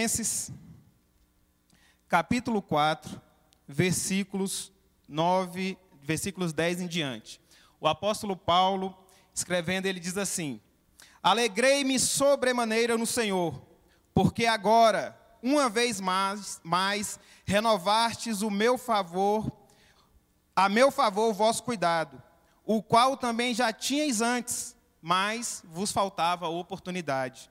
Filipenses, capítulo 4, versículos 9, versículos 10 em diante. O apóstolo Paulo, escrevendo, ele diz assim: Alegrei-me sobremaneira no Senhor, porque agora, uma vez mais, mais renovastes o meu favor, a meu favor o vosso cuidado, o qual também já tinhais antes, mas vos faltava oportunidade.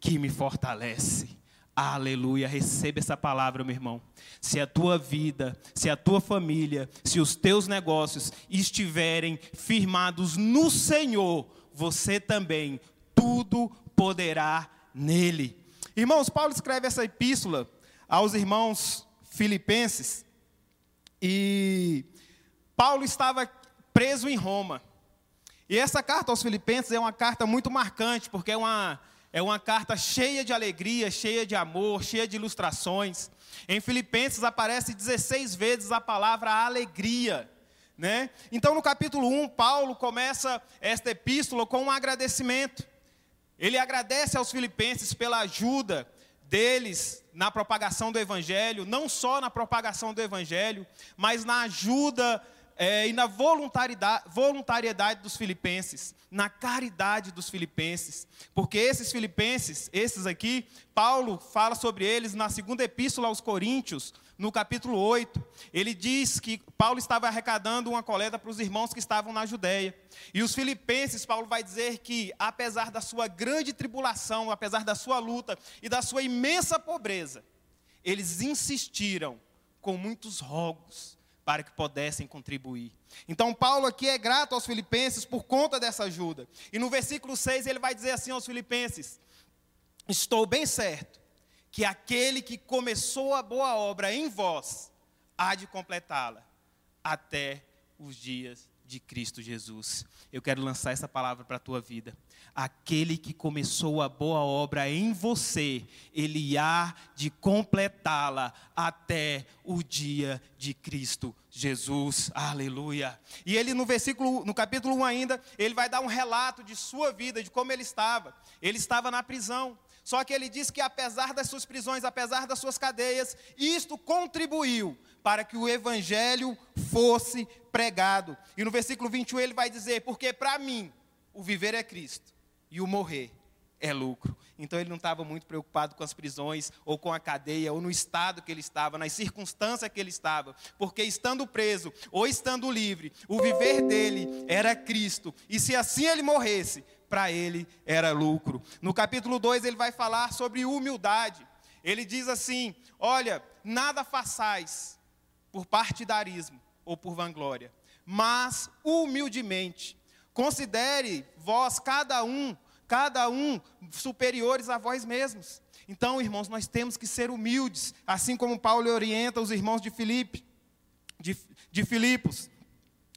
que me fortalece. Aleluia, receba essa palavra, meu irmão. Se a tua vida, se a tua família, se os teus negócios estiverem firmados no Senhor, você também tudo poderá nele. Irmãos, Paulo escreve essa epístola aos irmãos filipenses e Paulo estava preso em Roma. E essa carta aos filipenses é uma carta muito marcante, porque é uma é uma carta cheia de alegria, cheia de amor, cheia de ilustrações. Em Filipenses aparece 16 vezes a palavra alegria. Né? Então, no capítulo 1, Paulo começa esta epístola com um agradecimento. Ele agradece aos filipenses pela ajuda deles na propagação do evangelho, não só na propagação do evangelho, mas na ajuda é, e na voluntariedade, voluntariedade dos filipenses, na caridade dos filipenses, porque esses filipenses, esses aqui, Paulo fala sobre eles na segunda epístola aos Coríntios, no capítulo 8. Ele diz que Paulo estava arrecadando uma coleta para os irmãos que estavam na Judéia. E os filipenses, Paulo vai dizer que, apesar da sua grande tribulação, apesar da sua luta e da sua imensa pobreza, eles insistiram com muitos rogos para que pudessem contribuir. Então, Paulo aqui é grato aos filipenses por conta dessa ajuda. E no versículo 6 ele vai dizer assim aos filipenses: Estou bem certo que aquele que começou a boa obra em vós há de completá-la até os dias de Cristo Jesus. Eu quero lançar essa palavra para a tua vida. Aquele que começou a boa obra em você, ele há de completá-la até o dia de Cristo Jesus. Aleluia. E ele no versículo, no capítulo 1 ainda, ele vai dar um relato de sua vida, de como ele estava. Ele estava na prisão. Só que ele diz que apesar das suas prisões, apesar das suas cadeias, isto contribuiu para que o evangelho fosse pregado. E no versículo 21 ele vai dizer: Porque para mim o viver é Cristo e o morrer é lucro. Então ele não estava muito preocupado com as prisões, ou com a cadeia, ou no estado que ele estava, nas circunstâncias que ele estava, porque estando preso ou estando livre, o viver dele era Cristo, e se assim ele morresse, para ele era lucro. No capítulo 2 ele vai falar sobre humildade. Ele diz assim: Olha, nada façais por partidarismo ou por vanglória, mas humildemente. Considere vós cada um, cada um superiores a vós mesmos. Então, irmãos, nós temos que ser humildes, assim como Paulo orienta os irmãos de Filipe, de, de Filipos.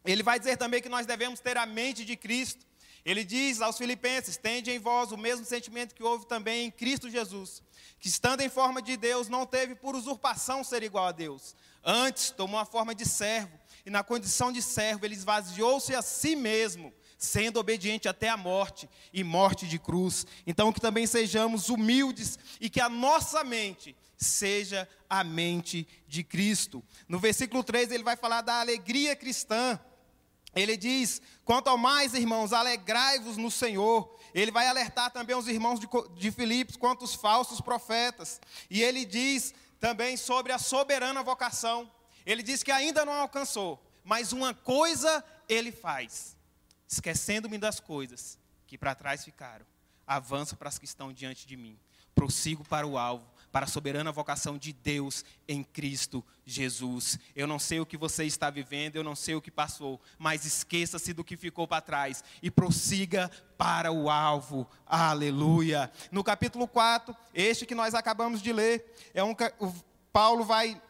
Ele vai dizer também que nós devemos ter a mente de Cristo. Ele diz aos filipenses: Tende em vós o mesmo sentimento que houve também em Cristo Jesus, que estando em forma de Deus, não teve por usurpação ser igual a Deus, Antes tomou a forma de servo, e na condição de servo ele esvaziou-se a si mesmo, sendo obediente até a morte e morte de cruz. Então que também sejamos humildes e que a nossa mente seja a mente de Cristo. No versículo 3 ele vai falar da alegria cristã. Ele diz: quanto ao mais, irmãos, alegrai-vos no Senhor. Ele vai alertar também os irmãos de, de Filipos quanto os falsos profetas. E ele diz também sobre a soberana vocação. Ele diz que ainda não alcançou, mas uma coisa ele faz, esquecendo-me das coisas que para trás ficaram, avanço para as que estão diante de mim, prossigo para o alvo, para a soberana vocação de Deus em Cristo Jesus. Eu não sei o que você está vivendo, eu não sei o que passou, mas esqueça-se do que ficou para trás e prossiga para o alvo. Aleluia. No capítulo 4, este que nós acabamos de ler, é um Paulo vai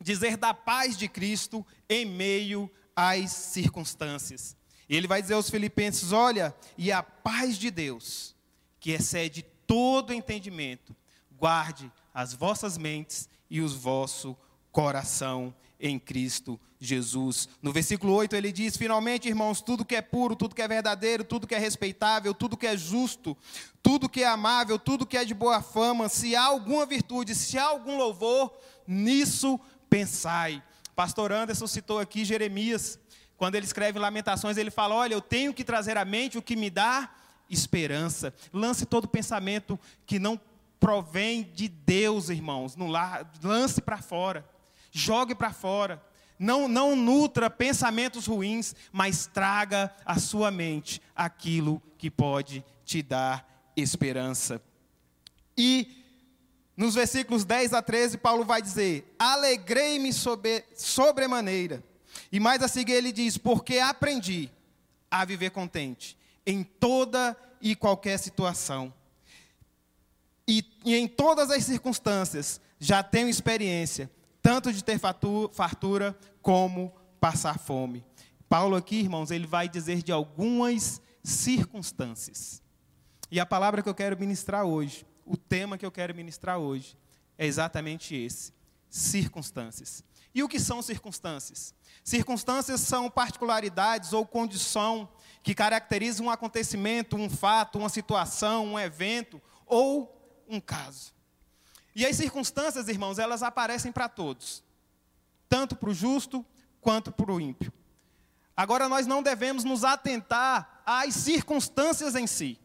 dizer da paz de Cristo em meio às circunstâncias. E ele vai dizer aos filipenses: "Olha, e a paz de Deus, que excede todo entendimento, guarde as vossas mentes e os vosso coração em Cristo Jesus. No versículo 8 ele diz: Finalmente, irmãos, tudo que é puro, tudo que é verdadeiro, tudo que é respeitável, tudo que é justo, tudo que é amável, tudo que é de boa fama, se há alguma virtude, se há algum louvor, nisso pensai. Pastor Anderson citou aqui Jeremias, quando ele escreve Lamentações, ele fala: Olha, eu tenho que trazer à mente o que me dá esperança. Lance todo pensamento que não provém de Deus, irmãos, no lar, lance para fora, jogue para fora. Não, não nutra pensamentos ruins, mas traga à sua mente aquilo que pode te dar esperança. E nos versículos 10 a 13, Paulo vai dizer: Alegrei-me sobre, sobremaneira. E mais a seguir ele diz: Porque aprendi a viver contente em toda e qualquer situação e, e em todas as circunstâncias já tenho experiência, tanto de ter fartura como passar fome. Paulo aqui, irmãos, ele vai dizer de algumas circunstâncias. E a palavra que eu quero ministrar hoje, o tema que eu quero ministrar hoje, é exatamente esse: circunstâncias. E o que são circunstâncias? Circunstâncias são particularidades ou condição que caracterizam um acontecimento, um fato, uma situação, um evento ou um caso. E as circunstâncias, irmãos, elas aparecem para todos, tanto para o justo quanto para o ímpio. Agora, nós não devemos nos atentar às circunstâncias em si.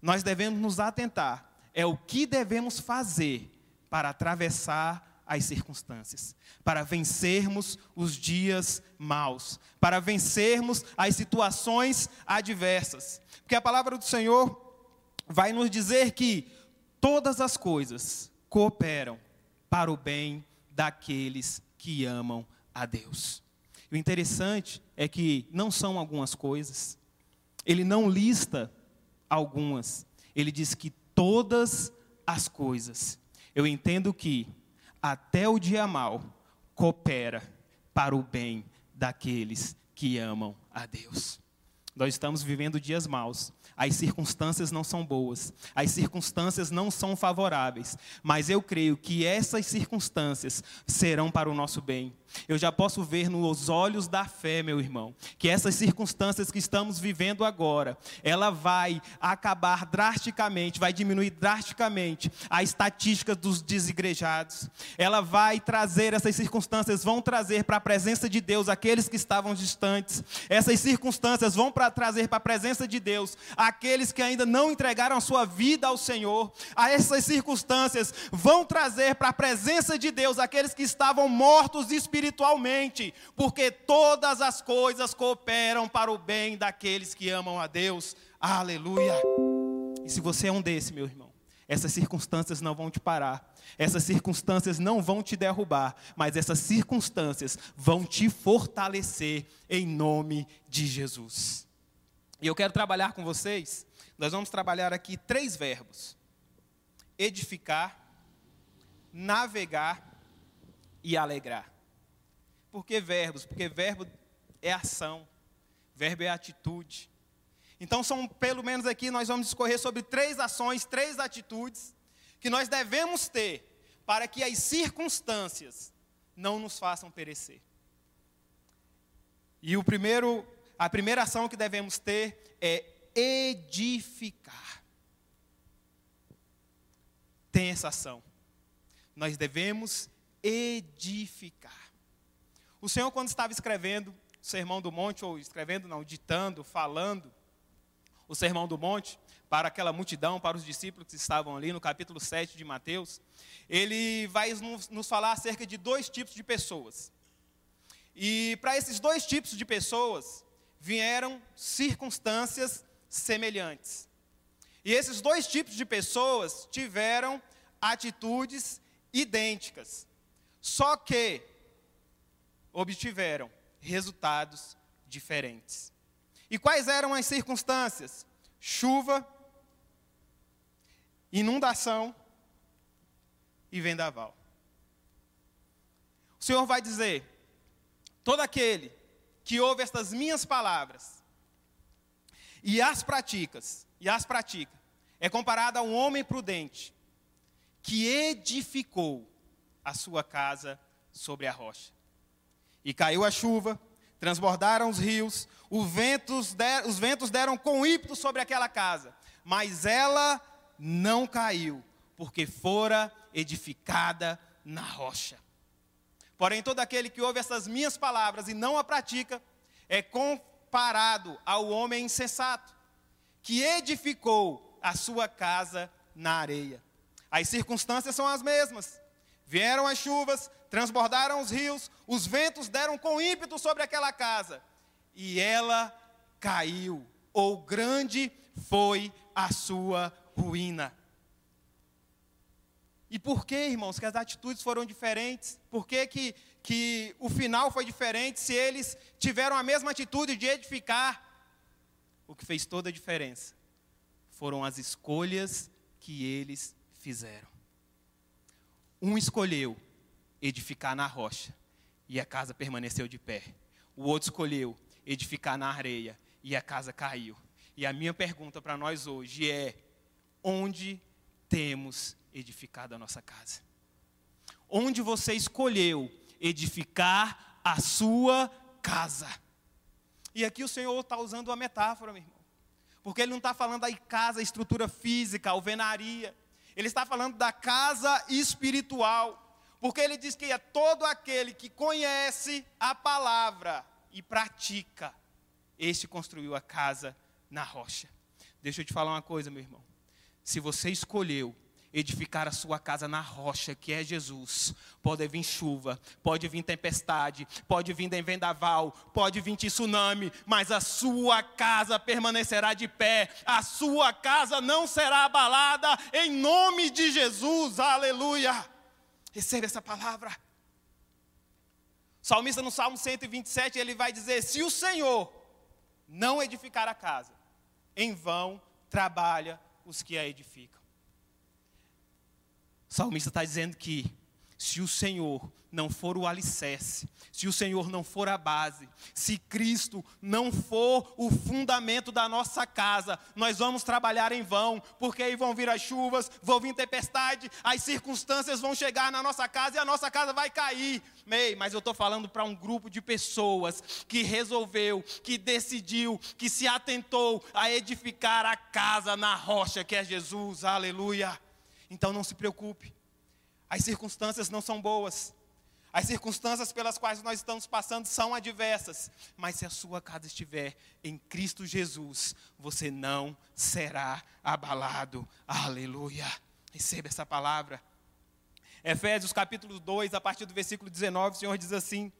Nós devemos nos atentar é o que devemos fazer para atravessar as circunstâncias, para vencermos os dias maus, para vencermos as situações adversas. Porque a palavra do Senhor vai nos dizer que todas as coisas cooperam para o bem daqueles que amam a Deus. O interessante é que não são algumas coisas, ele não lista algumas, ele diz que todas as coisas. Eu entendo que até o dia mal coopera para o bem daqueles que amam a Deus. Nós estamos vivendo dias maus, as circunstâncias não são boas, as circunstâncias não são favoráveis, mas eu creio que essas circunstâncias serão para o nosso bem. Eu já posso ver nos olhos da fé, meu irmão, que essas circunstâncias que estamos vivendo agora, ela vai acabar drasticamente, vai diminuir drasticamente a estatística dos desigrejados. Ela vai trazer essas circunstâncias vão trazer para a presença de Deus aqueles que estavam distantes. Essas circunstâncias vão para trazer para a presença de Deus aqueles que ainda não entregaram a sua vida ao Senhor. A essas circunstâncias vão trazer para a presença de Deus aqueles que estavam mortos espiritualmente espiritualmente, porque todas as coisas cooperam para o bem daqueles que amam a Deus. Aleluia. E se você é um desse, meu irmão, essas circunstâncias não vão te parar. Essas circunstâncias não vão te derrubar, mas essas circunstâncias vão te fortalecer em nome de Jesus. E eu quero trabalhar com vocês. Nós vamos trabalhar aqui três verbos: edificar, navegar e alegrar. Por que verbos? Porque verbo é ação, verbo é atitude. Então, são pelo menos aqui, nós vamos discorrer sobre três ações, três atitudes que nós devemos ter para que as circunstâncias não nos façam perecer. E o primeiro, a primeira ação que devemos ter é edificar. Tem essa ação. Nós devemos edificar. O Senhor, quando estava escrevendo o Sermão do Monte, ou escrevendo, não, ditando, falando o Sermão do Monte para aquela multidão, para os discípulos que estavam ali no capítulo 7 de Mateus, ele vai nos falar acerca de dois tipos de pessoas. E para esses dois tipos de pessoas vieram circunstâncias semelhantes. E esses dois tipos de pessoas tiveram atitudes idênticas, só que obtiveram resultados diferentes. E quais eram as circunstâncias? Chuva, inundação e vendaval. O Senhor vai dizer: todo aquele que ouve estas minhas palavras e as praticas, e as pratica, é comparado a um homem prudente que edificou a sua casa sobre a rocha. E caiu a chuva, transbordaram os rios, os ventos, der, os ventos deram com ímpeto sobre aquela casa, mas ela não caiu, porque fora edificada na rocha. Porém, todo aquele que ouve essas minhas palavras e não a pratica, é comparado ao homem insensato, que edificou a sua casa na areia. As circunstâncias são as mesmas. Vieram as chuvas, transbordaram os rios, os ventos deram com ímpeto sobre aquela casa, e ela caiu, ou grande foi a sua ruína. E por que, irmãos, que as atitudes foram diferentes? Por que, que, que o final foi diferente se eles tiveram a mesma atitude de edificar? O que fez toda a diferença foram as escolhas que eles fizeram. Um escolheu edificar na rocha e a casa permaneceu de pé. O outro escolheu edificar na areia e a casa caiu. E a minha pergunta para nós hoje é: onde temos edificado a nossa casa? Onde você escolheu edificar a sua casa? E aqui o Senhor está usando uma metáfora, meu irmão. Porque Ele não está falando da casa, estrutura física, alvenaria. Ele está falando da casa espiritual. Porque ele diz que é todo aquele que conhece a palavra e pratica, este construiu a casa na rocha. Deixa eu te falar uma coisa, meu irmão. Se você escolheu edificar a sua casa na rocha, que é Jesus. Pode vir chuva, pode vir tempestade, pode vir vendaval, pode vir tsunami, mas a sua casa permanecerá de pé, a sua casa não será abalada, em nome de Jesus, aleluia. Receba essa palavra. Salmista no Salmo 127, ele vai dizer: Se o Senhor não edificar a casa, em vão trabalha os que a edificam. O salmista está dizendo que se o Senhor não for o alicerce, se o Senhor não for a base, se Cristo não for o fundamento da nossa casa, nós vamos trabalhar em vão, porque aí vão vir as chuvas, vão vir tempestade, as circunstâncias vão chegar na nossa casa e a nossa casa vai cair. Mei, mas eu estou falando para um grupo de pessoas que resolveu, que decidiu, que se atentou a edificar a casa na rocha que é Jesus, aleluia. Então não se preocupe. As circunstâncias não são boas. As circunstâncias pelas quais nós estamos passando são adversas, mas se a sua casa estiver em Cristo Jesus, você não será abalado. Aleluia. Receba essa palavra. Efésios capítulo 2, a partir do versículo 19, o Senhor diz assim: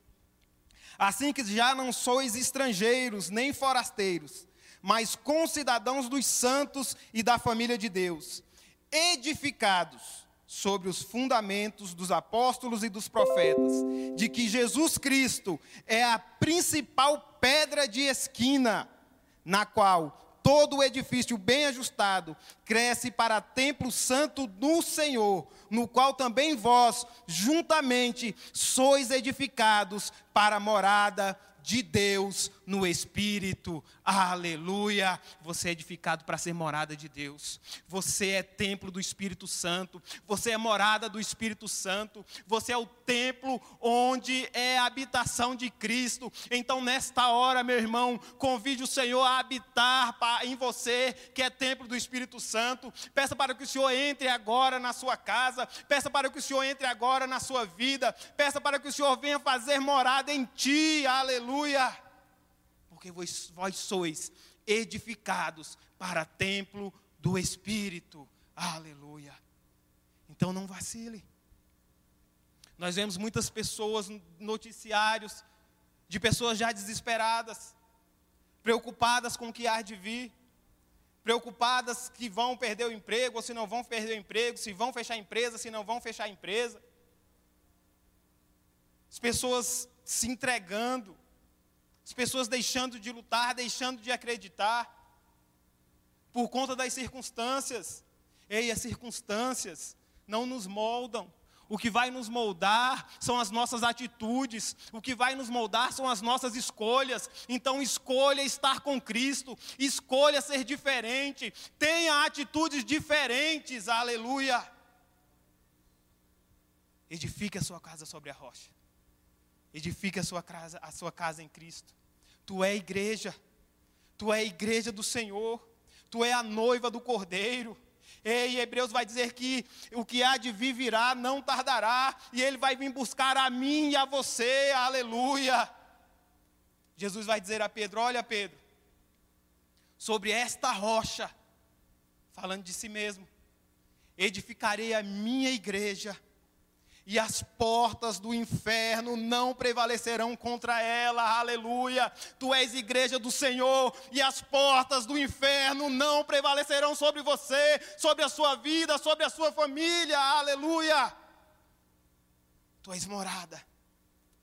Assim que já não sois estrangeiros nem forasteiros, mas concidadãos dos santos e da família de Deus edificados sobre os fundamentos dos apóstolos e dos profetas, de que Jesus Cristo é a principal pedra de esquina, na qual todo o edifício bem ajustado cresce para templo santo do Senhor, no qual também vós, juntamente, sois edificados para morada de Deus no Espírito. Aleluia! Você é edificado para ser morada de Deus. Você é templo do Espírito Santo. Você é morada do Espírito Santo. Você é o templo onde é a habitação de Cristo. Então, nesta hora, meu irmão, convide o Senhor a habitar em você, que é templo do Espírito Santo. Peça para que o Senhor entre agora na sua casa. Peça para que o Senhor entre agora na sua vida. Peça para que o Senhor venha fazer morada em ti. Aleluia! Porque vós, vós sois edificados para templo do Espírito. Aleluia. Então não vacile. Nós vemos muitas pessoas, noticiários, de pessoas já desesperadas, preocupadas com o que há de vir. preocupadas que vão perder o emprego ou se não vão perder o emprego, se vão fechar a empresa, se não vão fechar a empresa. As pessoas se entregando, as pessoas deixando de lutar, deixando de acreditar, por conta das circunstâncias. Ei, as circunstâncias não nos moldam, o que vai nos moldar são as nossas atitudes, o que vai nos moldar são as nossas escolhas. Então, escolha estar com Cristo, escolha ser diferente, tenha atitudes diferentes, aleluia. Edifique a sua casa sobre a rocha, edifique a sua casa, a sua casa em Cristo. Tu é a igreja, tu é a igreja do Senhor, tu é a noiva do Cordeiro. E Hebreus vai dizer que o que há de vir virá não tardará, e ele vai vir buscar a mim e a você, aleluia. Jesus vai dizer a Pedro: Olha, Pedro, sobre esta rocha, falando de si mesmo, edificarei a minha igreja e as portas do inferno não prevalecerão contra ela, aleluia. Tu és igreja do Senhor, e as portas do inferno não prevalecerão sobre você, sobre a sua vida, sobre a sua família, aleluia. Tu és morada,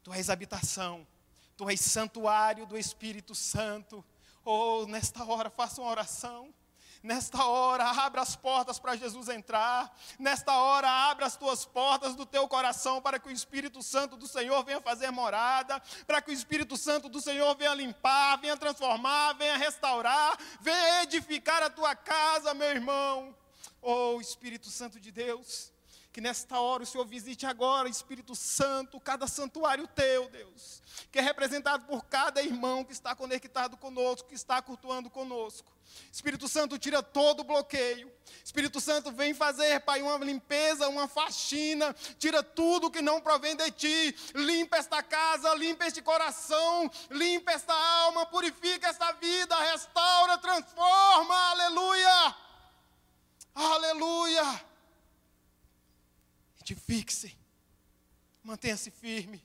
tu és habitação, tu és santuário do Espírito Santo. Oh, nesta hora, faça uma oração. Nesta hora, abra as portas para Jesus entrar. Nesta hora, abra as tuas portas do teu coração para que o Espírito Santo do Senhor venha fazer morada, para que o Espírito Santo do Senhor venha limpar, venha transformar, venha restaurar, venha edificar a tua casa, meu irmão. Oh, Espírito Santo de Deus, que nesta hora o Senhor visite agora, Espírito Santo, cada santuário teu, Deus, que é representado por cada irmão que está conectado conosco, que está cultuando conosco. Espírito Santo, tira todo o bloqueio. Espírito Santo, vem fazer, Pai, uma limpeza, uma faxina. Tira tudo que não provém de ti. Limpa esta casa, limpa este coração, limpa esta alma, purifica esta vida, restaura, transforma. Aleluia! Aleluia! Edifique-se. Mantenha-se firme.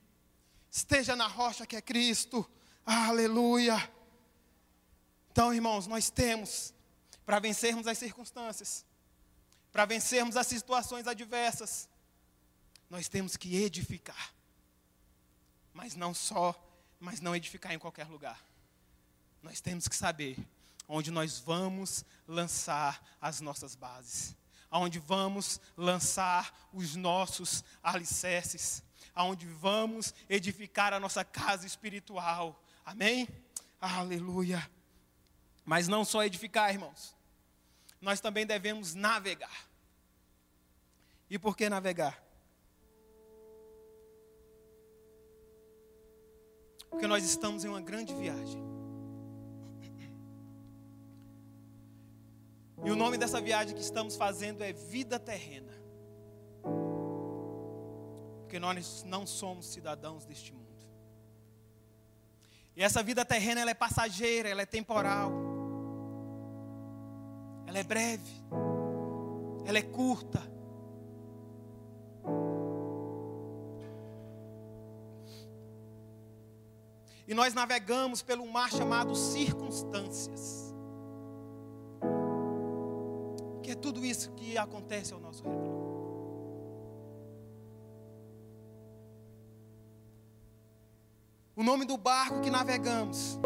Esteja na rocha que é Cristo. Aleluia. Então, irmãos, nós temos, para vencermos as circunstâncias, para vencermos as situações adversas, nós temos que edificar. Mas não só, mas não edificar em qualquer lugar. Nós temos que saber onde nós vamos lançar as nossas bases, aonde vamos lançar os nossos alicerces, aonde vamos edificar a nossa casa espiritual. Amém? Aleluia. Mas não só edificar, irmãos. Nós também devemos navegar. E por que navegar? Porque nós estamos em uma grande viagem. E o nome dessa viagem que estamos fazendo é vida terrena. Porque nós não somos cidadãos deste mundo. E essa vida terrena ela é passageira, ela é temporal ela é breve, ela é curta. E nós navegamos pelo mar chamado circunstâncias. Que é tudo isso que acontece ao nosso redor. O nome do barco que navegamos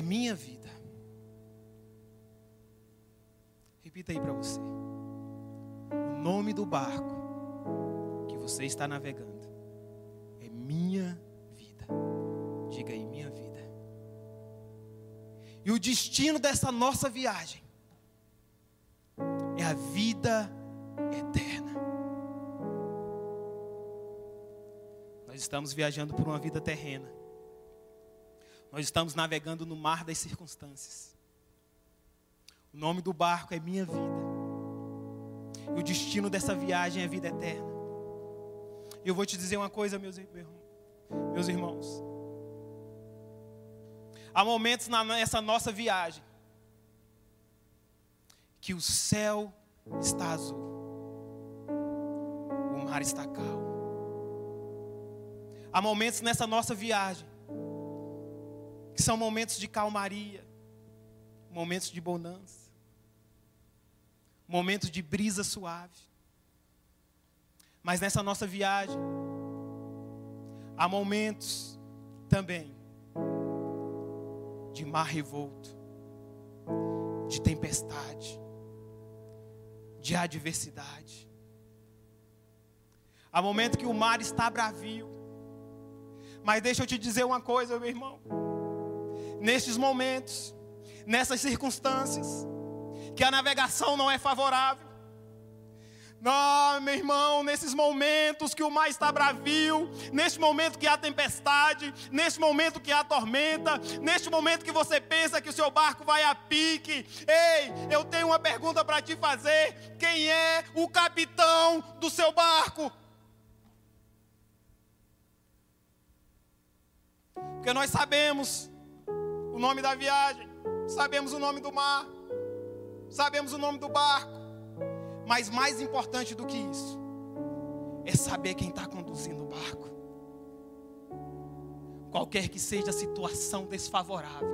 é minha vida. Repita aí para você. O nome do barco que você está navegando é minha vida. Diga aí, minha vida. E o destino dessa nossa viagem é a vida eterna. Nós estamos viajando por uma vida terrena. Nós estamos navegando no mar das circunstâncias. O nome do barco é minha vida. E o destino dessa viagem é a vida eterna. E eu vou te dizer uma coisa, meus, meus irmãos. Há momentos nessa nossa viagem que o céu está azul, o mar está calmo, Há momentos nessa nossa viagem que são momentos de calmaria, momentos de bonança, momentos de brisa suave. Mas nessa nossa viagem, há momentos também de mar revolto, de tempestade, de adversidade. Há momentos que o mar está bravio. Mas deixa eu te dizer uma coisa, meu irmão. Nestes momentos, nessas circunstâncias, que a navegação não é favorável, não, meu irmão, nesses momentos que o mar está bravio, neste momento que há tempestade, neste momento que há tormenta, neste momento que você pensa que o seu barco vai a pique, ei, eu tenho uma pergunta para te fazer: quem é o capitão do seu barco? Porque nós sabemos o nome da viagem, sabemos o nome do mar, sabemos o nome do barco. Mas mais importante do que isso, é saber quem está conduzindo o barco. Qualquer que seja a situação desfavorável,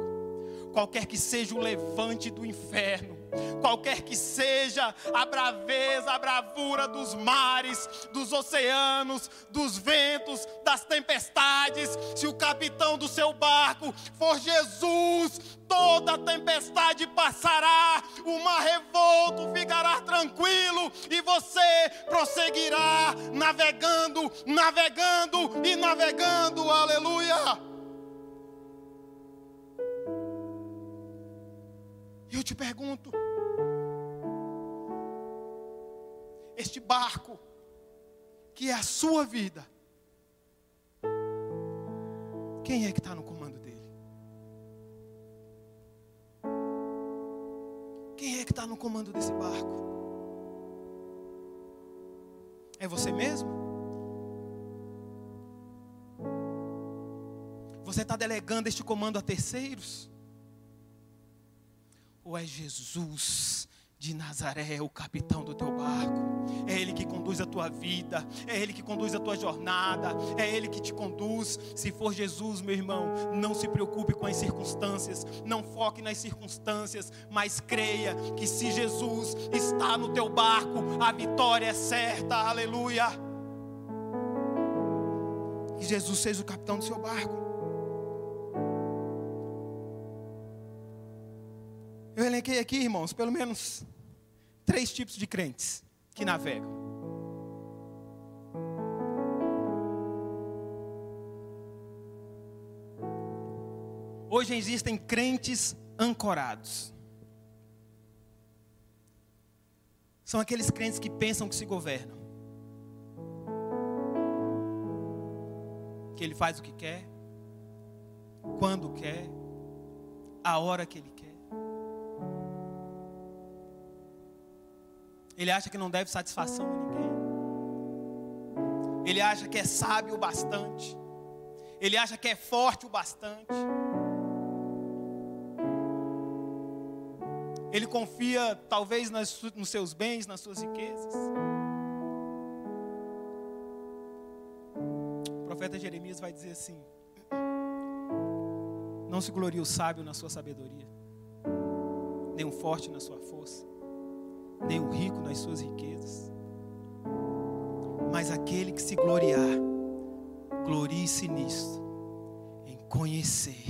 qualquer que seja o levante do inferno, qualquer que seja a braveza, a bravura dos mares, dos oceanos, dos ventos, das tempestades, se o capitão do seu barco for Jesus, toda tempestade passará, o mar revolto ficará tranquilo e você prosseguirá navegando, navegando e navegando, aleluia. Te pergunto: este barco, que é a sua vida, quem é que está no comando dele? Quem é que está no comando desse barco? É você mesmo? Você está delegando este comando a terceiros? Ou é Jesus de Nazaré, o capitão do teu barco? É Ele que conduz a tua vida, é Ele que conduz a tua jornada, é Ele que te conduz. Se for Jesus, meu irmão, não se preocupe com as circunstâncias, não foque nas circunstâncias, mas creia que se Jesus está no teu barco, a vitória é certa, aleluia. Que Jesus seja o capitão do seu barco. Eu elenquei aqui, irmãos, pelo menos três tipos de crentes que navegam. Hoje existem crentes ancorados. São aqueles crentes que pensam que se governam. Que ele faz o que quer, quando quer, a hora que ele quer. Ele acha que não deve satisfação a ninguém. Ele acha que é sábio o bastante. Ele acha que é forte o bastante. Ele confia talvez nas, nos seus bens, nas suas riquezas. O profeta Jeremias vai dizer assim: Não se glorie o sábio na sua sabedoria, nem o forte na sua força nem o rico nas suas riquezas. Mas aquele que se gloriar, glorie-se nisto, em conhecer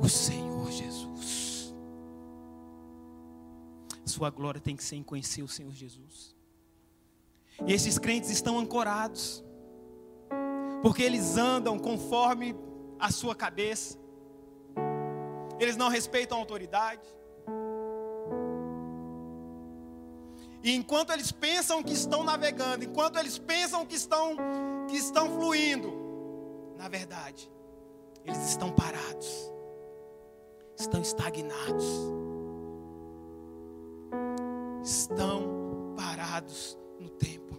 o Senhor Jesus. Sua glória tem que ser em conhecer o Senhor Jesus. E esses crentes estão ancorados, porque eles andam conforme a sua cabeça, eles não respeitam a autoridade, E enquanto eles pensam que estão navegando, enquanto eles pensam que estão que estão fluindo, na verdade, eles estão parados. Estão estagnados. Estão parados no tempo.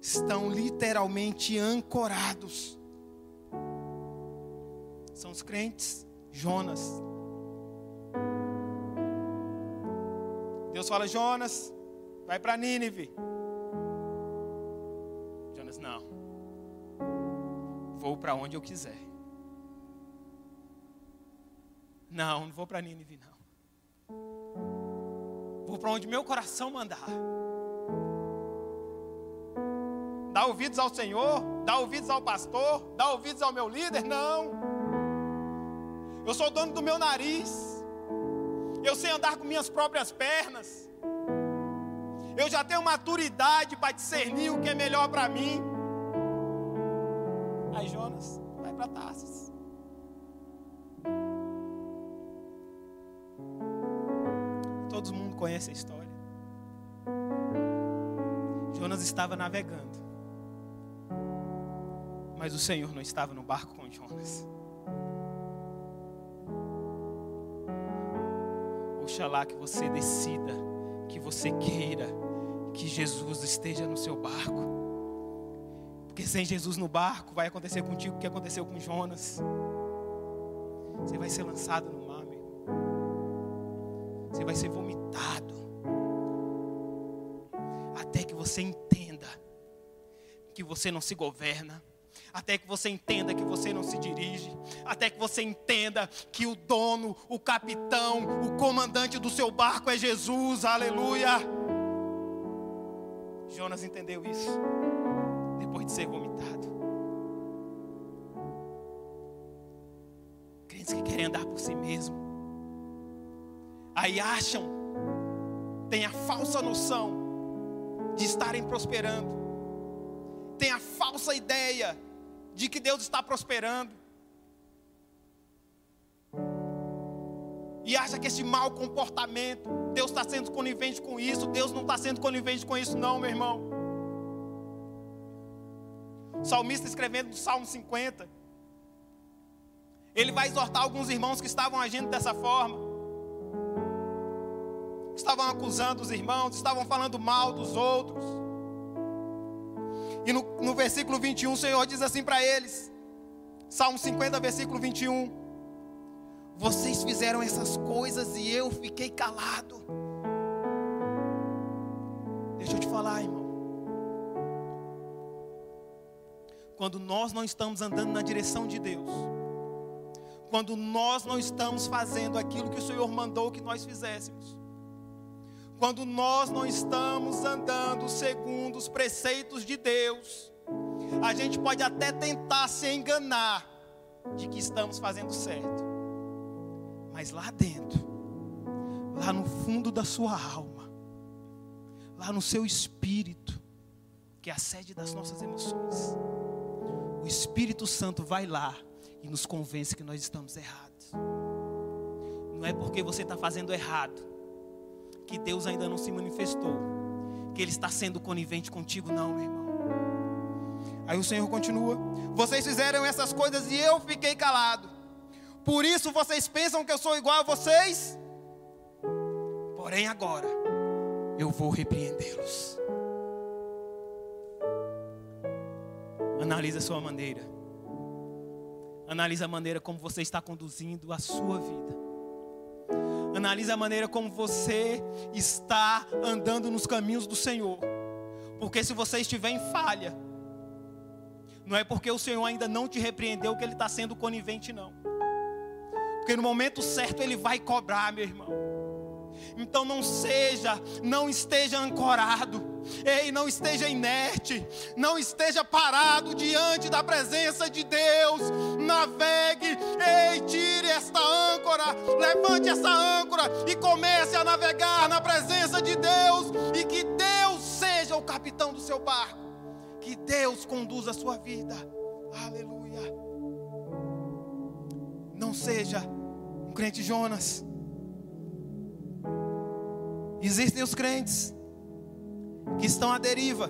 Estão literalmente ancorados. São os crentes Jonas. Deus fala, Jonas, Vai para Nínive. Jonas, não. vou para onde eu quiser. Não, não vou para Nínive, não. Vou para onde meu coração mandar. Dá ouvidos ao Senhor, dá ouvidos ao pastor, dá ouvidos ao meu líder? Não. Eu sou dono do meu nariz. Eu sei andar com minhas próprias pernas. Eu já tenho maturidade para discernir o que é melhor para mim. Aí Jonas vai para Tarsis. Todo mundo conhece a história. Jonas estava navegando. Mas o Senhor não estava no barco com Jonas. Oxalá que você decida, que você queira que Jesus esteja no seu barco. Porque sem Jesus no barco vai acontecer contigo o que aconteceu com Jonas. Você vai ser lançado no mar, meu. Você vai ser vomitado. Até que você entenda que você não se governa até que você entenda que você não se dirige, até que você entenda que o dono, o capitão, o comandante do seu barco é Jesus, aleluia. Jonas entendeu isso depois de ser vomitado. Crentes que querem andar por si mesmo, aí acham, têm a falsa noção de estarem prosperando, têm a falsa ideia de que Deus está prosperando. E acha que esse mau comportamento, Deus está sendo conivente com isso, Deus não está sendo conivente com isso, não, meu irmão. O salmista escrevendo do Salmo 50, ele vai exortar alguns irmãos que estavam agindo dessa forma, estavam acusando os irmãos, estavam falando mal dos outros. E no, no versículo 21, o Senhor diz assim para eles: Salmo 50, versículo 21. Vocês fizeram essas coisas e eu fiquei calado. Deixa eu te falar, irmão. Quando nós não estamos andando na direção de Deus, quando nós não estamos fazendo aquilo que o Senhor mandou que nós fizéssemos, quando nós não estamos andando segundo os preceitos de Deus, a gente pode até tentar se enganar de que estamos fazendo certo, mas lá dentro, lá no fundo da sua alma, lá no seu espírito, que é a sede das nossas emoções, o Espírito Santo vai lá e nos convence que nós estamos errados. Não é porque você está fazendo errado que Deus ainda não se manifestou, que Ele está sendo conivente contigo, não, meu irmão. Aí o Senhor continua: Vocês fizeram essas coisas e eu fiquei calado. Por isso vocês pensam que eu sou igual a vocês? Porém, agora eu vou repreendê-los. Analise a sua maneira. Analise a maneira como você está conduzindo a sua vida. Analise a maneira como você está andando nos caminhos do Senhor. Porque se você estiver em falha, não é porque o Senhor ainda não te repreendeu que Ele está sendo conivente, não. Porque no momento certo Ele vai cobrar, meu irmão. Então não seja, não esteja ancorado Ei, não esteja inerte, não esteja parado diante da presença de Deus. Navegue, ei, tire esta âncora, levante essa âncora e comece a navegar na presença de Deus. E que Deus seja o capitão do seu barco, que Deus conduza a sua vida. Aleluia. Não seja um crente Jonas. Existem os crentes que estão à deriva.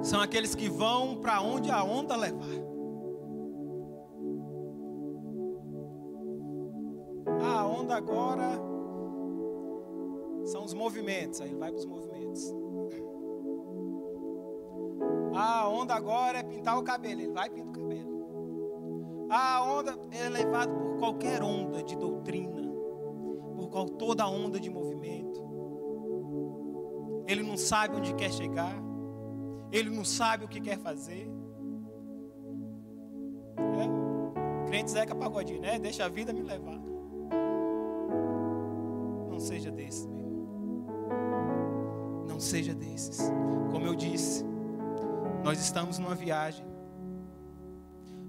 São aqueles que vão para onde a onda levar. A onda agora são os movimentos, aí ele vai para os movimentos. Ah, a onda agora é pintar o cabelo, ele vai pintar o cabelo. A onda é levada por qualquer onda de doutrina, por toda onda de movimento. ele não sabe onde quer chegar, ele não sabe o que quer fazer. É, crente Zeca Pagodinho, né? Deixa a vida me levar. Não seja desse, meu irmão. Não seja desses. Como eu disse, nós estamos numa viagem.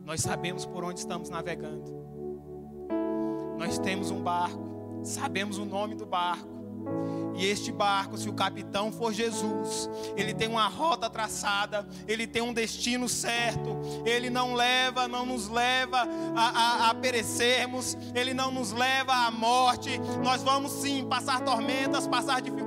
Nós sabemos por onde estamos navegando. Nós temos um barco, sabemos o nome do barco. E este barco, se o capitão for Jesus, ele tem uma rota traçada, ele tem um destino certo, ele não leva, não nos leva a, a, a, perecermos, ele não nos leva à morte. Nós vamos sim passar tormentas, passar dificuldades,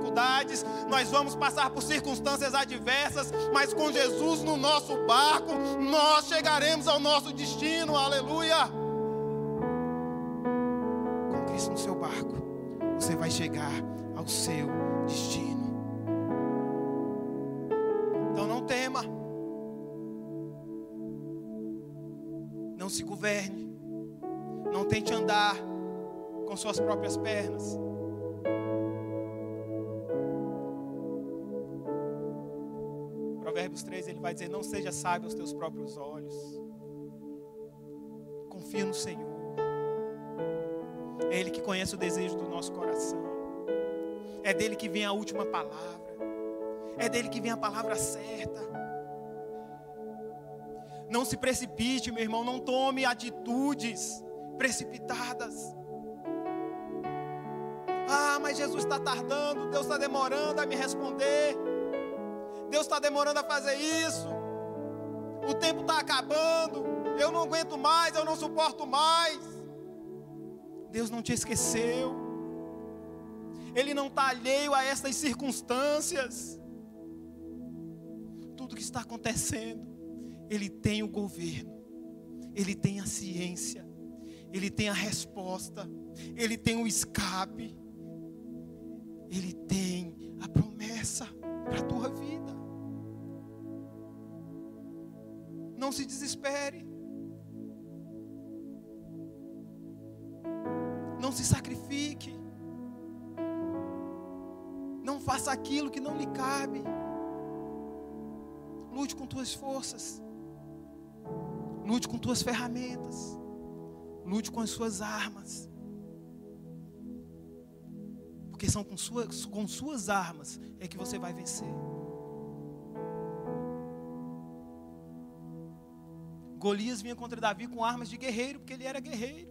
nós vamos passar por circunstâncias adversas, mas com Jesus no nosso barco, nós chegaremos ao nosso destino, aleluia. Com Cristo no seu barco, você vai chegar ao seu destino. Então não tema. Não se governe. Não tente andar com suas próprias pernas. Provérbios 3 ele vai dizer: Não seja sábio aos teus próprios olhos. Confia no Senhor. É Ele que conhece o desejo do nosso coração. É dele que vem a última palavra. É dele que vem a palavra certa. Não se precipite, meu irmão. Não tome atitudes precipitadas. Ah, mas Jesus está tardando. Deus está demorando a me responder. Deus está demorando a fazer isso. O tempo está acabando. Eu não aguento mais. Eu não suporto mais. Deus não te esqueceu. Ele não está alheio a essas circunstâncias. Tudo que está acontecendo, Ele tem o governo, Ele tem a ciência, Ele tem a resposta, Ele tem o escape, Ele tem a promessa para a tua vida. Não se desespere. Não se sacrifique. Não faça aquilo que não lhe cabe. Lute com tuas forças. Lute com tuas ferramentas. Lute com as suas armas. Porque são com suas, com suas armas é que você vai vencer. Golias vinha contra Davi com armas de guerreiro, porque ele era guerreiro.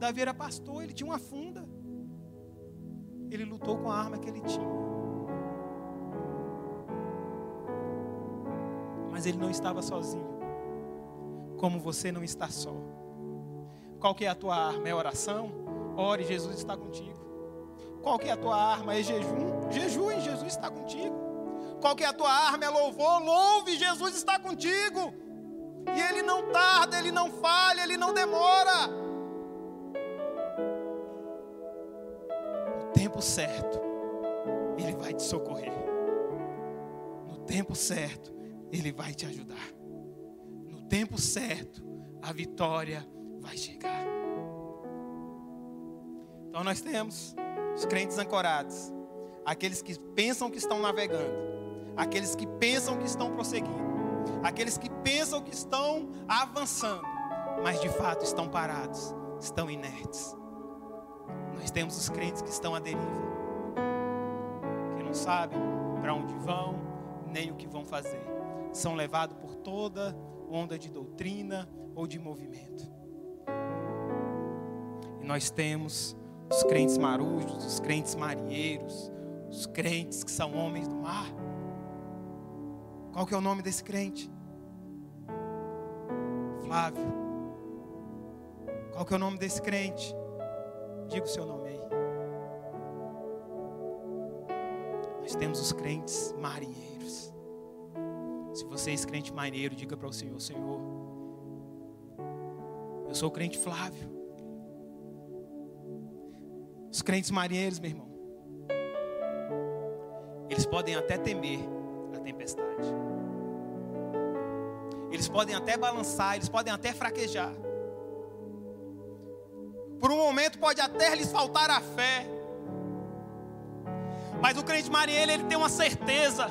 Davi era pastor, ele tinha uma funda ele lutou com a arma que ele tinha. Mas ele não estava sozinho. Como você não está só. Qual que é a tua arma? É oração? Ore, Jesus está contigo. Qual que é a tua arma? É jejum? Jejum, Jesus está contigo. Qual que é a tua arma? É louvor? Louve, Jesus está contigo. E ele não tarda, ele não falha, ele não demora. tempo certo, Ele vai te socorrer. No tempo certo, Ele vai te ajudar. No tempo certo, a vitória vai chegar. Então nós temos os crentes ancorados, aqueles que pensam que estão navegando, aqueles que pensam que estão prosseguindo, aqueles que pensam que estão avançando, mas de fato estão parados, estão inertes. Nós temos os crentes que estão à deriva, que não sabem para onde vão, nem o que vão fazer. São levados por toda onda de doutrina ou de movimento. E nós temos os crentes marujos, os crentes marinheiros, os crentes que são homens do mar. Qual que é o nome desse crente? Flávio. Qual que é o nome desse crente? Diga o seu nome aí. Nós temos os crentes marinheiros. Se você é crente marinheiro, diga para o Senhor: Senhor, eu sou o crente Flávio. Os crentes marinheiros, meu irmão, eles podem até temer tempestade. Eles podem até balançar, eles podem até fraquejar. Por um momento pode até lhes faltar a fé. Mas o crente marinheiro, ele tem uma certeza.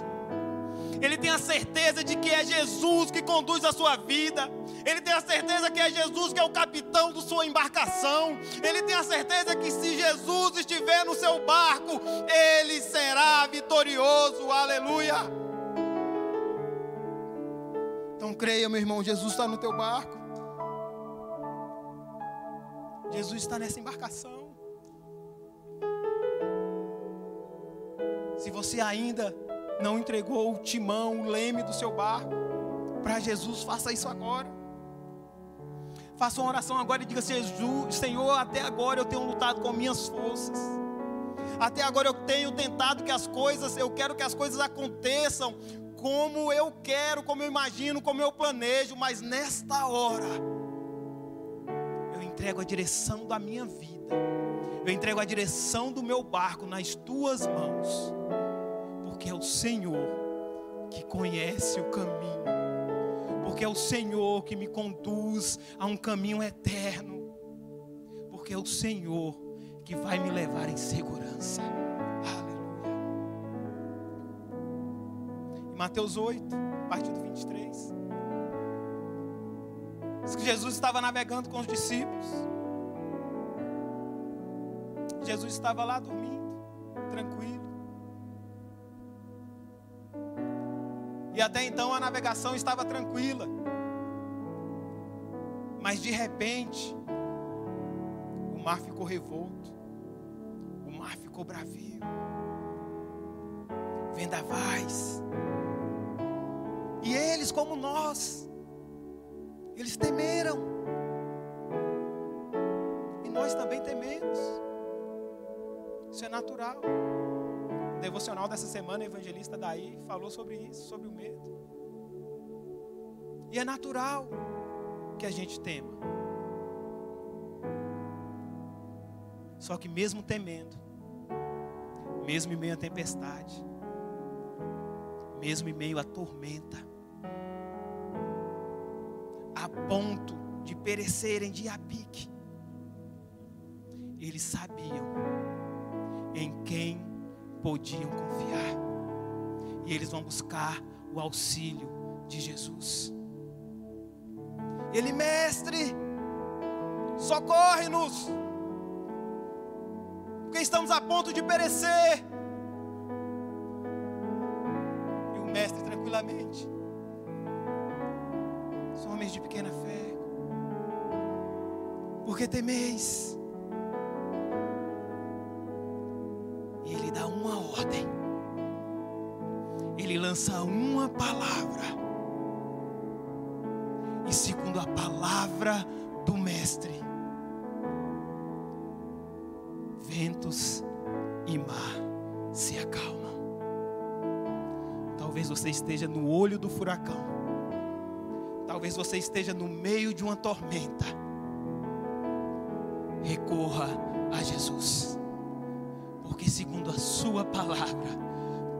Ele tem a certeza de que é Jesus que conduz a sua vida. Ele tem a certeza que é Jesus que é o capitão da sua embarcação. Ele tem a certeza que se Jesus estiver no seu barco, ele será vitorioso. Aleluia. Creia, meu irmão, Jesus está no teu barco. Jesus está nessa embarcação. Se você ainda não entregou o timão, o leme do seu barco para Jesus, faça isso agora. Faça uma oração agora e diga: Jesus, Senhor, até agora eu tenho lutado com minhas forças. Até agora eu tenho tentado que as coisas, eu quero que as coisas aconteçam como eu quero, como eu imagino, como eu planejo, mas nesta hora eu entrego a direção da minha vida. Eu entrego a direção do meu barco nas tuas mãos porque é o Senhor que conhece o caminho, porque é o Senhor que me conduz a um caminho eterno, porque é o Senhor que vai me levar em segurança. Mateus 8, a partir do 23. Diz que Jesus estava navegando com os discípulos. Jesus estava lá dormindo, tranquilo. E até então a navegação estava tranquila. Mas de repente, o mar ficou revolto. O mar ficou bravio. Vendavais. E eles, como nós, eles temeram. E nós também tememos. Isso é natural devocional dessa semana, o evangelista daí falou sobre isso, sobre o medo. E é natural que a gente tema. Só que mesmo temendo, mesmo em meio à tempestade, mesmo em meio à tormenta, ponto de perecerem de apique, eles sabiam em quem podiam confiar. E eles vão buscar o auxílio de Jesus. Ele, mestre, socorre-nos, porque estamos a ponto de perecer. E o mestre, tranquilamente, de pequena fé, porque temeis. lança uma palavra. E segundo a palavra do Mestre, ventos e mar se acalmam. Talvez você esteja no olho do furacão. Talvez você esteja no meio de uma tormenta. Recorra a Jesus. Porque segundo a sua palavra,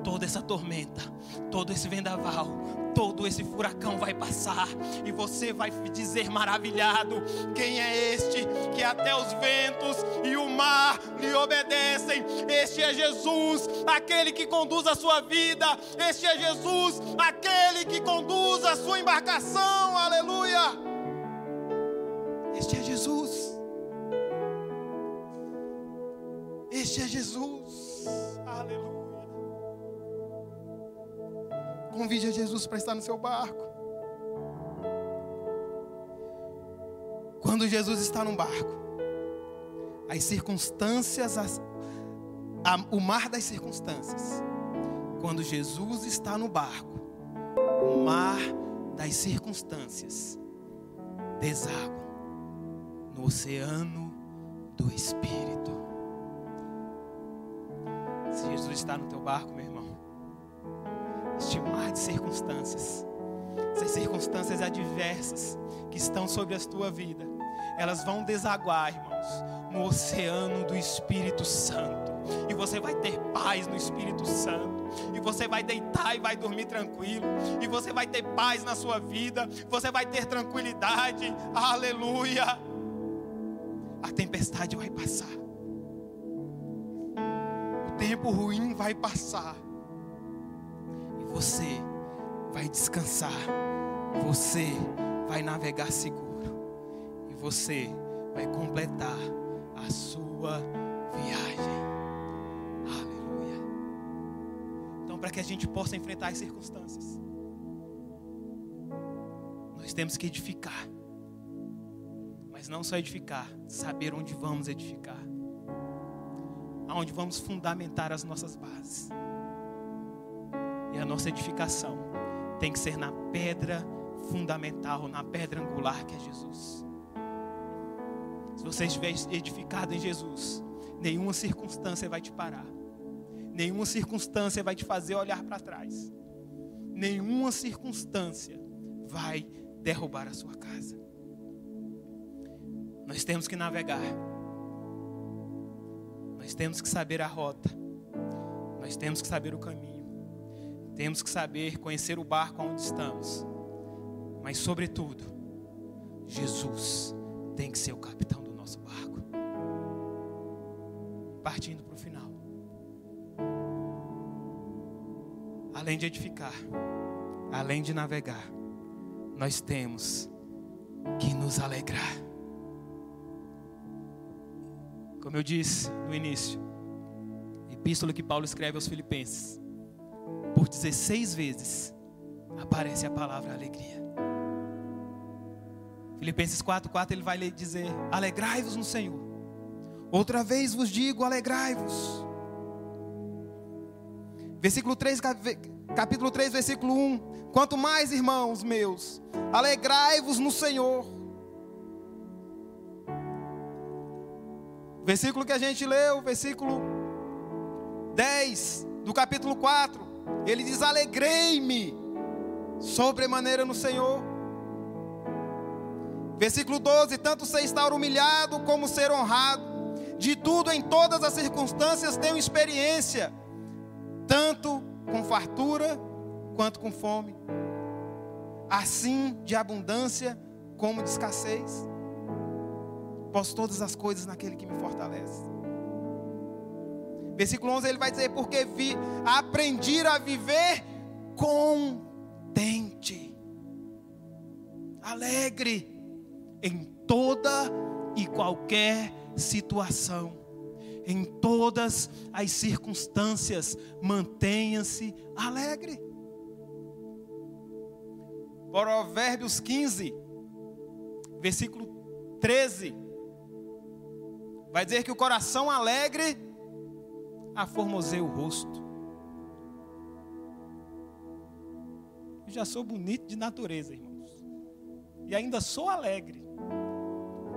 toda essa tormenta, todo esse vendaval, todo esse furacão vai passar e você vai dizer maravilhado: quem é este que até os ventos e o mar lhe obedecem? Este é Jesus, aquele que conduz a sua vida, este é Jesus, aquele que conduz a sua embarcação, aleluia. Este é Jesus, este é Jesus, aleluia. Convide a Jesus para estar no seu barco. Quando Jesus está no barco, as circunstâncias, as, a, o mar das circunstâncias. Quando Jesus está no barco, o mar das circunstâncias deságua no oceano do Espírito. Se Jesus está no teu barco, meu irmão, este mar de circunstâncias, essas circunstâncias adversas que estão sobre a tua vida, elas vão desaguar, irmãos, no oceano do Espírito Santo. E você vai ter paz no Espírito Santo. E você vai deitar e vai dormir tranquilo. E você vai ter paz na sua vida. Você vai ter tranquilidade. Aleluia. A tempestade vai passar. O tempo ruim vai passar. E você vai descansar. Você vai navegar seguro. E você vai completar a sua viagem. Para que a gente possa enfrentar as circunstâncias, nós temos que edificar. Mas não só edificar, saber onde vamos edificar. Aonde vamos fundamentar as nossas bases. E a nossa edificação tem que ser na pedra fundamental, na pedra angular que é Jesus. Se você estiver edificado em Jesus, nenhuma circunstância vai te parar. Nenhuma circunstância vai te fazer olhar para trás. Nenhuma circunstância vai derrubar a sua casa. Nós temos que navegar. Nós temos que saber a rota. Nós temos que saber o caminho. Temos que saber conhecer o barco onde estamos. Mas, sobretudo, Jesus tem que ser o capitão do nosso barco. Partindo para o final. Além de edificar, além de navegar, nós temos que nos alegrar. Como eu disse no início, epístola que Paulo escreve aos Filipenses, por 16 vezes aparece a palavra alegria. Filipenses 4,4 ele vai dizer: Alegrai-vos no Senhor. Outra vez vos digo: alegrai-vos. Versículo 3, capítulo 3, versículo 1. Quanto mais, irmãos meus, alegrai-vos no Senhor. Versículo que a gente leu, versículo 10 do capítulo 4. Ele diz: Alegrei-me sobremaneira no Senhor. Versículo 12: Tanto ser estar humilhado como ser honrado, de tudo em todas as circunstâncias tenho experiência, tanto com fartura quanto com fome, assim de abundância como de escassez. Posso todas as coisas naquele que me fortalece. Versículo 11 ele vai dizer: Porque vi, aprendi a viver contente, alegre em toda e qualquer situação, em todas as circunstâncias, mantenha-se alegre. Provérbios 15, versículo 13, vai dizer que o coração alegre aformoseia o rosto. Eu já sou bonito de natureza, irmãos, e ainda sou alegre.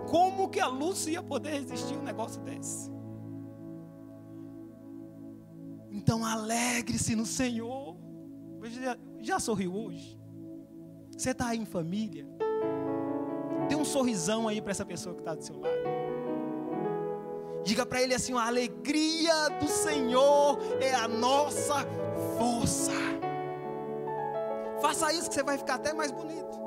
Como que a Lúcia ia poder resistir a um negócio desse? Então alegre-se no Senhor. Já, já sorriu hoje? Você está aí em família? Dê um sorrisão aí para essa pessoa que está do seu lado. Diga para ele assim: a alegria do Senhor é a nossa força. Faça isso que você vai ficar até mais bonito.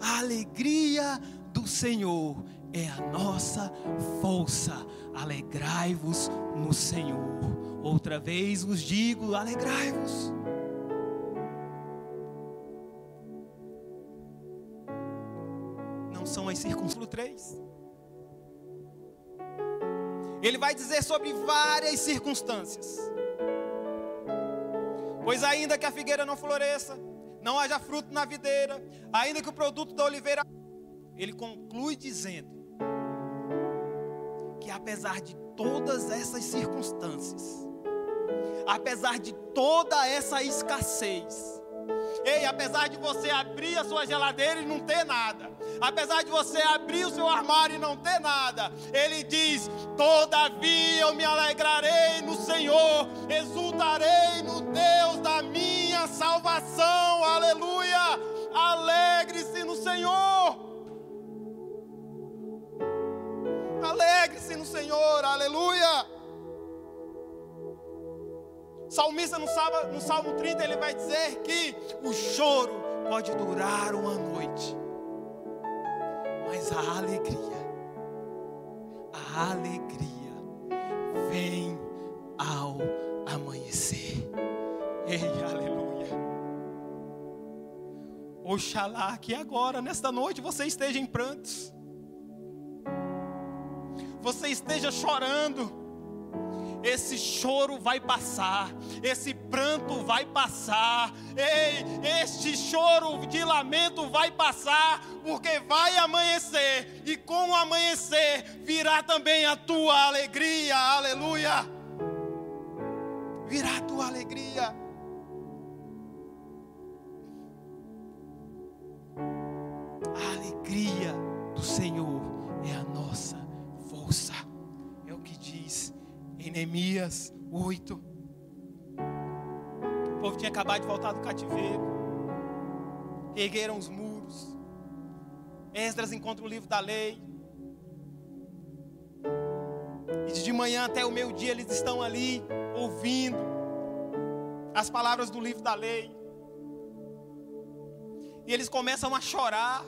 A alegria do Senhor é a nossa força. Alegrai-vos no Senhor. Outra vez vos digo: alegrai-vos. são as circunstâncias 3. Ele vai dizer sobre várias circunstâncias. Pois ainda que a figueira não floresça, não haja fruto na videira, ainda que o produto da oliveira. Ele conclui dizendo que apesar de todas essas circunstâncias, apesar de toda essa escassez, Ei, apesar de você abrir a sua geladeira e não ter nada, apesar de você abrir o seu armário e não ter nada, ele diz: Todavia eu me alegrarei no Senhor, exultarei no Deus da minha salvação, aleluia. Alegre-se no Senhor. Alegre-se no Senhor, aleluia. Salmista no Salmo, no Salmo 30 ele vai dizer que o choro pode durar uma noite, mas a alegria, a alegria vem ao amanhecer. Ei, aleluia. Oxalá que agora, nesta noite, você esteja em prantos. Você esteja chorando esse choro vai passar, esse pranto vai passar, ei, este choro de lamento vai passar, porque vai amanhecer, e com o amanhecer virá também a tua alegria, aleluia. Virá a tua alegria. Neemias 8. O povo tinha acabado de voltar do cativeiro. Ergueram os muros. Esdras encontra o livro da lei. E de manhã até o meio-dia eles estão ali ouvindo as palavras do livro da lei. E eles começam a chorar.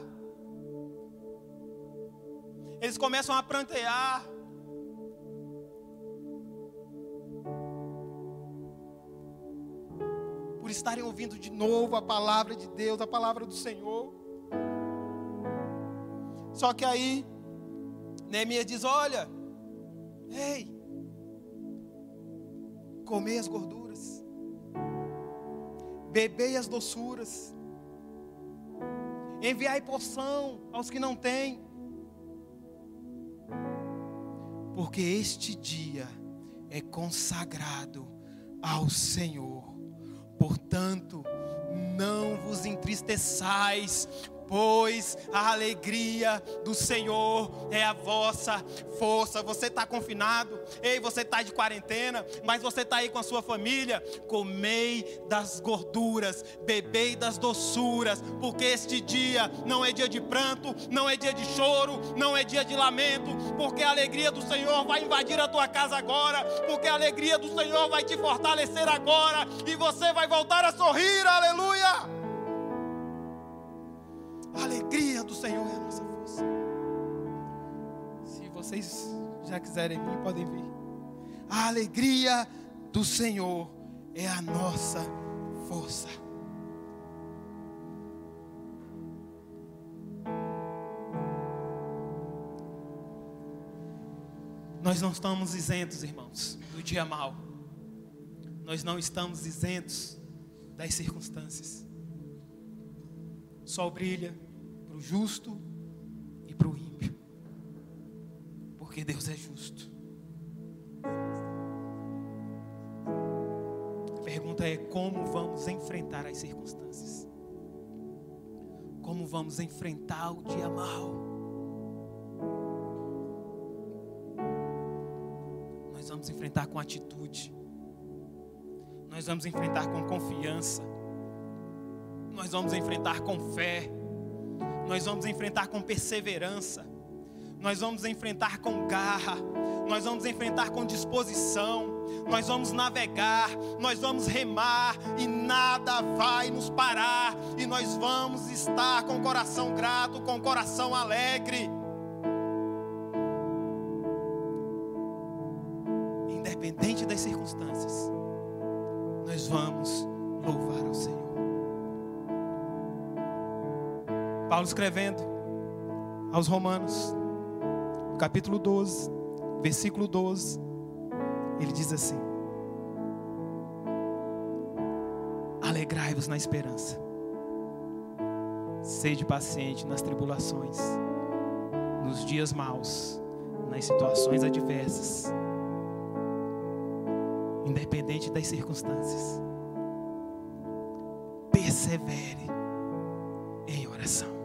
Eles começam a prantear. Por estarem ouvindo de novo a palavra de Deus, a palavra do Senhor. Só que aí, Neemias diz: Olha, ei, comei as gorduras, bebei as doçuras, enviai porção aos que não têm, porque este dia é consagrado ao Senhor Portanto, não vos entristeçais, pois a alegria do Senhor é a vossa força. Você está confinado, ei, você está de quarentena, mas você está aí com a sua família. Comei das gorduras, bebei das doçuras, porque este dia não é dia de pranto, não é dia de choro, não é dia de lamento, porque a alegria do Senhor vai invadir a tua casa agora, porque a alegria do Senhor vai te fortalecer agora, e você vai voltar a sorrir, aleluia. A alegria do Senhor é a nossa força. Se vocês já quiserem vir, podem vir. A alegria do Senhor é a nossa força. Nós não estamos isentos, irmãos, do dia mal. Nós não estamos isentos das circunstâncias sol brilha para o justo e para o ímpio, porque Deus é justo. A pergunta é: como vamos enfrentar as circunstâncias? Como vamos enfrentar o dia mal? Nós vamos enfrentar com atitude, nós vamos enfrentar com confiança nós vamos enfrentar com fé, nós vamos enfrentar com perseverança, nós vamos enfrentar com garra, nós vamos enfrentar com disposição, nós vamos navegar, nós vamos remar. E nada vai nos parar, e nós vamos estar com o coração grato, com o coração alegre. Escrevendo aos Romanos, capítulo 12, versículo 12, ele diz assim: Alegrai-vos na esperança, sede paciente nas tribulações, nos dias maus, nas situações adversas, independente das circunstâncias, persevere em oração.